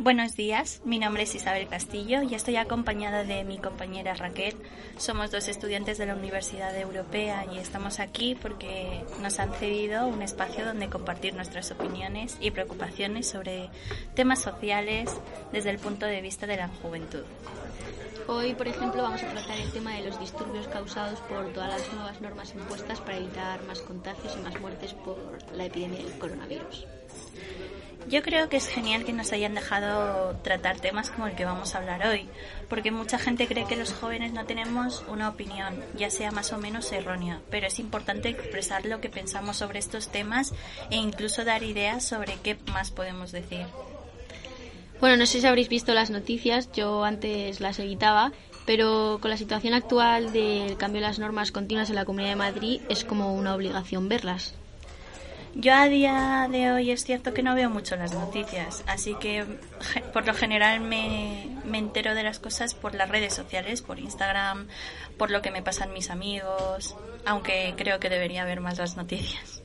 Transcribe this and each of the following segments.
Buenos días, mi nombre es Isabel Castillo y estoy acompañada de mi compañera Raquel. Somos dos estudiantes de la Universidad Europea y estamos aquí porque nos han cedido un espacio donde compartir nuestras opiniones y preocupaciones sobre temas sociales desde el punto de vista de la juventud. Hoy, por ejemplo, vamos a tratar el tema de los disturbios causados por todas las nuevas normas impuestas para evitar más contagios y más muertes por la epidemia del coronavirus. Yo creo que es genial que nos hayan dejado tratar temas como el que vamos a hablar hoy, porque mucha gente cree que los jóvenes no tenemos una opinión, ya sea más o menos errónea, pero es importante expresar lo que pensamos sobre estos temas e incluso dar ideas sobre qué más podemos decir. Bueno, no sé si habréis visto las noticias, yo antes las evitaba, pero con la situación actual del cambio de las normas continuas en la Comunidad de Madrid es como una obligación verlas. Yo a día de hoy es cierto que no veo mucho las noticias, así que por lo general me, me, entero de las cosas por las redes sociales, por Instagram, por lo que me pasan mis amigos, aunque creo que debería haber más las noticias.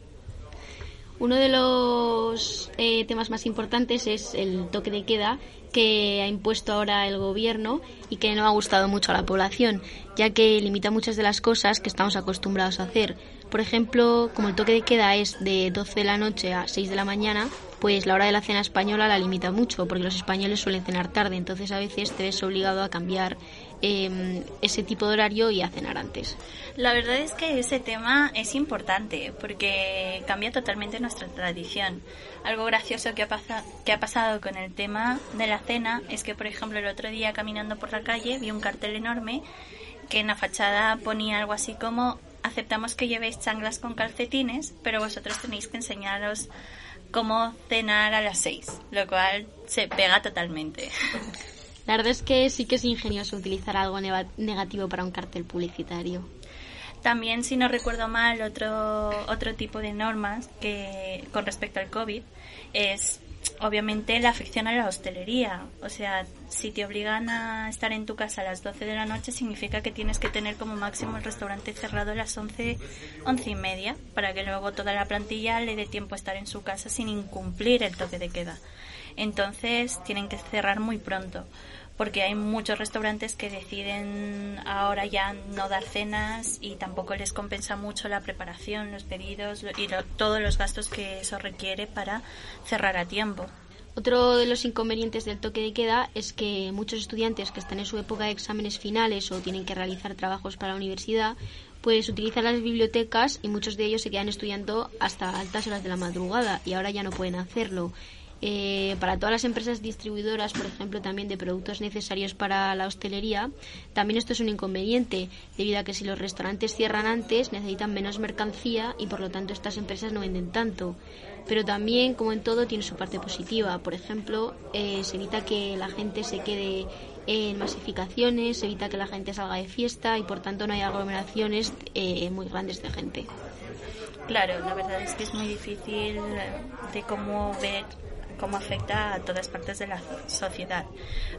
Uno de los eh, temas más importantes es el toque de queda que ha impuesto ahora el gobierno y que no ha gustado mucho a la población, ya que limita muchas de las cosas que estamos acostumbrados a hacer. Por ejemplo, como el toque de queda es de 12 de la noche a 6 de la mañana, pues la hora de la cena española la limita mucho, porque los españoles suelen cenar tarde, entonces a veces te ves obligado a cambiar eh, ese tipo de horario y a cenar antes. La verdad es que ese tema es importante porque cambia totalmente nuestra tradición. Algo gracioso que ha, que ha pasado con el tema de la cena es que, por ejemplo, el otro día caminando por la calle vi un cartel enorme que en la fachada ponía algo así como aceptamos que llevéis changlas con calcetines, pero vosotros tenéis que enseñaros cómo cenar a las seis, lo cual se pega totalmente. La verdad es que sí que es ingenioso utilizar algo negativo para un cartel publicitario. También, si no recuerdo mal, otro, otro tipo de normas que con respecto al COVID es obviamente la afección a la hostelería. O sea, si te obligan a estar en tu casa a las 12 de la noche, significa que tienes que tener como máximo el restaurante cerrado a las 11, 11 y media, para que luego toda la plantilla le dé tiempo a estar en su casa sin incumplir el toque de queda. Entonces, tienen que cerrar muy pronto porque hay muchos restaurantes que deciden ahora ya no dar cenas y tampoco les compensa mucho la preparación, los pedidos y todos los gastos que eso requiere para cerrar a tiempo. Otro de los inconvenientes del toque de queda es que muchos estudiantes que están en su época de exámenes finales o tienen que realizar trabajos para la universidad, pues utilizan las bibliotecas y muchos de ellos se quedan estudiando hasta altas horas de la madrugada y ahora ya no pueden hacerlo. Eh, para todas las empresas distribuidoras, por ejemplo, también de productos necesarios para la hostelería, también esto es un inconveniente, debido a que si los restaurantes cierran antes, necesitan menos mercancía y por lo tanto estas empresas no venden tanto. Pero también, como en todo, tiene su parte positiva. Por ejemplo, eh, se evita que la gente se quede en masificaciones, se evita que la gente salga de fiesta y por tanto no hay aglomeraciones eh, muy grandes de gente. Claro, la verdad es que es muy difícil de cómo ver cómo afecta a todas partes de la sociedad.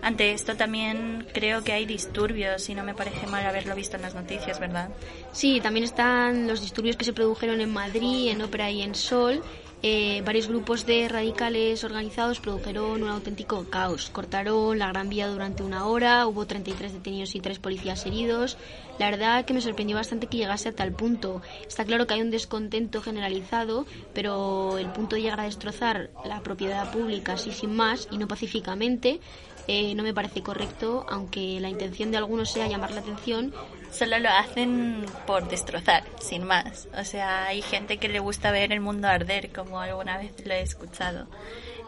Ante esto también creo que hay disturbios y no me parece mal haberlo visto en las noticias, ¿verdad? Sí, también están los disturbios que se produjeron en Madrid, en Ópera y en Sol eh, varios grupos de radicales organizados produjeron un auténtico caos. Cortaron la Gran Vía durante una hora, hubo 33 detenidos y 3 policías heridos. La verdad que me sorprendió bastante que llegase a tal punto. Está claro que hay un descontento generalizado, pero el punto de llegar a destrozar la propiedad pública así sin más y no pacíficamente eh, no me parece correcto, aunque la intención de algunos sea llamar la atención. Solo lo hacen por destrozar, sin más. O sea, hay gente que le gusta ver el mundo arder, como alguna vez lo he escuchado.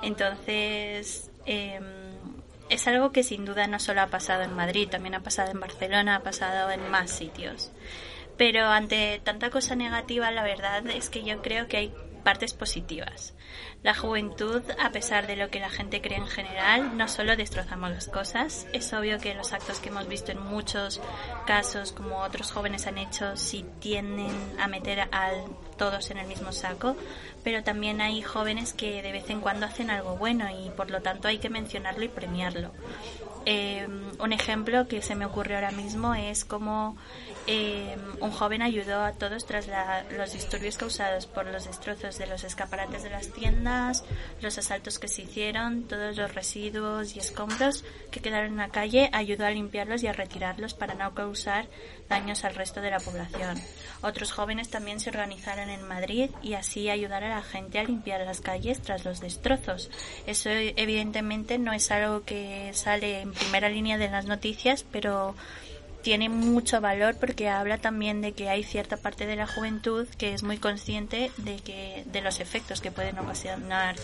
Entonces, em, es algo que sin duda no solo ha pasado en Madrid, también ha pasado en Barcelona, ha pasado en más sitios. Pero ante tanta cosa negativa, la verdad es que yo creo que hay partes positivas. La juventud, a pesar de lo que la gente cree en general, no solo destrozamos las cosas, es obvio que los actos que hemos visto en muchos casos, como otros jóvenes han hecho, sí tienden a meter a todos en el mismo saco, pero también hay jóvenes que de vez en cuando hacen algo bueno y por lo tanto hay que mencionarlo y premiarlo. Eh, un ejemplo que se me ocurre ahora mismo es como eh, un joven ayudó a todos tras los disturbios causados por los destrozos de los escaparates de las tiendas, los asaltos que se hicieron, todos los residuos y escombros que quedaron en la calle, ayudó a limpiarlos y a retirarlos para no causar daños al resto de la población. Otros jóvenes también se organizaron en Madrid y así ayudar a la gente a limpiar las calles tras los destrozos. Eso evidentemente no es algo que sale primera línea de las noticias, pero tiene mucho valor porque habla también de que hay cierta parte de la juventud que es muy consciente de que de los efectos que pueden ocasionar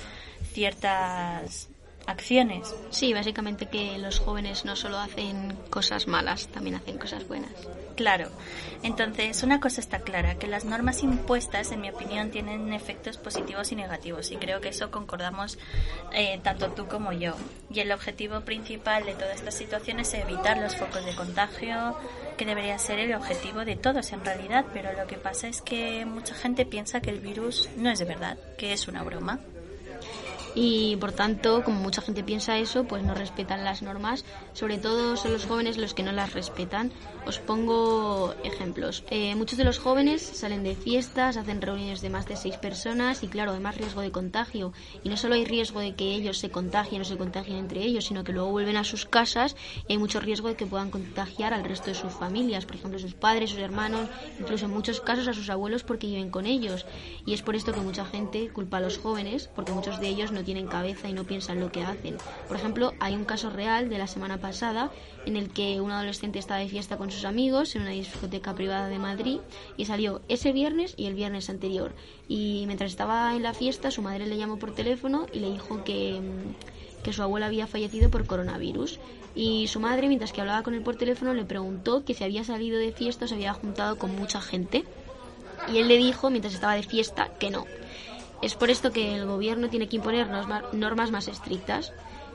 ciertas acciones. Sí, básicamente que los jóvenes no solo hacen cosas malas, también hacen cosas buenas. Claro. Entonces, una cosa está clara, que las normas impuestas, en mi opinión, tienen efectos positivos y negativos, y creo que eso concordamos eh, tanto tú como yo. Y el objetivo principal de toda esta situación es evitar los focos de contagio, que debería ser el objetivo de todos en realidad, pero lo que pasa es que mucha gente piensa que el virus no es de verdad, que es una broma y por tanto, como mucha gente piensa eso, pues no respetan las normas. Sobre todo son los jóvenes los que no las respetan. Os pongo ejemplos. Eh, muchos de los jóvenes salen de fiestas, hacen reuniones de más de seis personas y claro, hay más riesgo de contagio. Y no solo hay riesgo de que ellos se contagien o se contagien entre ellos, sino que luego vuelven a sus casas y hay mucho riesgo de que puedan contagiar al resto de sus familias, por ejemplo, sus padres, sus hermanos, incluso en muchos casos a sus abuelos porque viven con ellos. Y es por esto que mucha gente culpa a los jóvenes, porque muchos de ellos no tienen cabeza y no piensan lo que hacen. Por ejemplo, hay un caso real de la semana pasada en el que un adolescente estaba de fiesta con sus amigos en una discoteca privada de Madrid y salió ese viernes y el viernes anterior. Y mientras estaba en la fiesta, su madre le llamó por teléfono y le dijo que, mm, que su abuela había fallecido por coronavirus. Y su madre, mientras que hablaba con él por teléfono, le preguntó que si había salido de fiesta o se había juntado con mucha gente. Y él le dijo, mientras estaba de fiesta, que no, es por esto que el gobierno tiene que imponer normas más estrictas.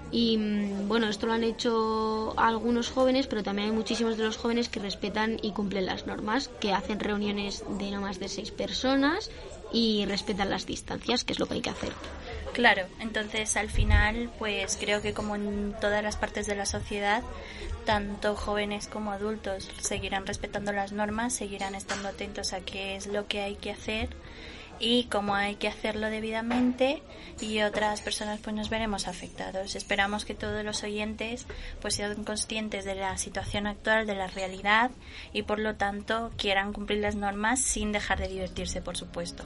Y mm, bueno, esto lo han hecho algunos jóvenes, pero también hay muchísimos de los jóvenes que respetan y cumplen las normas, que hacen reuniones de no más de seis personas y respetan las distancias, que es lo que hay que hacer. Claro, entonces al final, pues creo que como en todas las partes de la sociedad, tanto jóvenes como adultos seguirán respetando las normas, seguirán estando atentos a qué es lo que hay que hacer y cómo hay que hacerlo debidamente y otras personas pues nos veremos afectados. Esperamos que todos los oyentes pues sean conscientes de la situación actual, de la realidad y por lo tanto quieran cumplir las normas sin dejar de divertirse, por supuesto.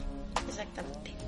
Exactamente.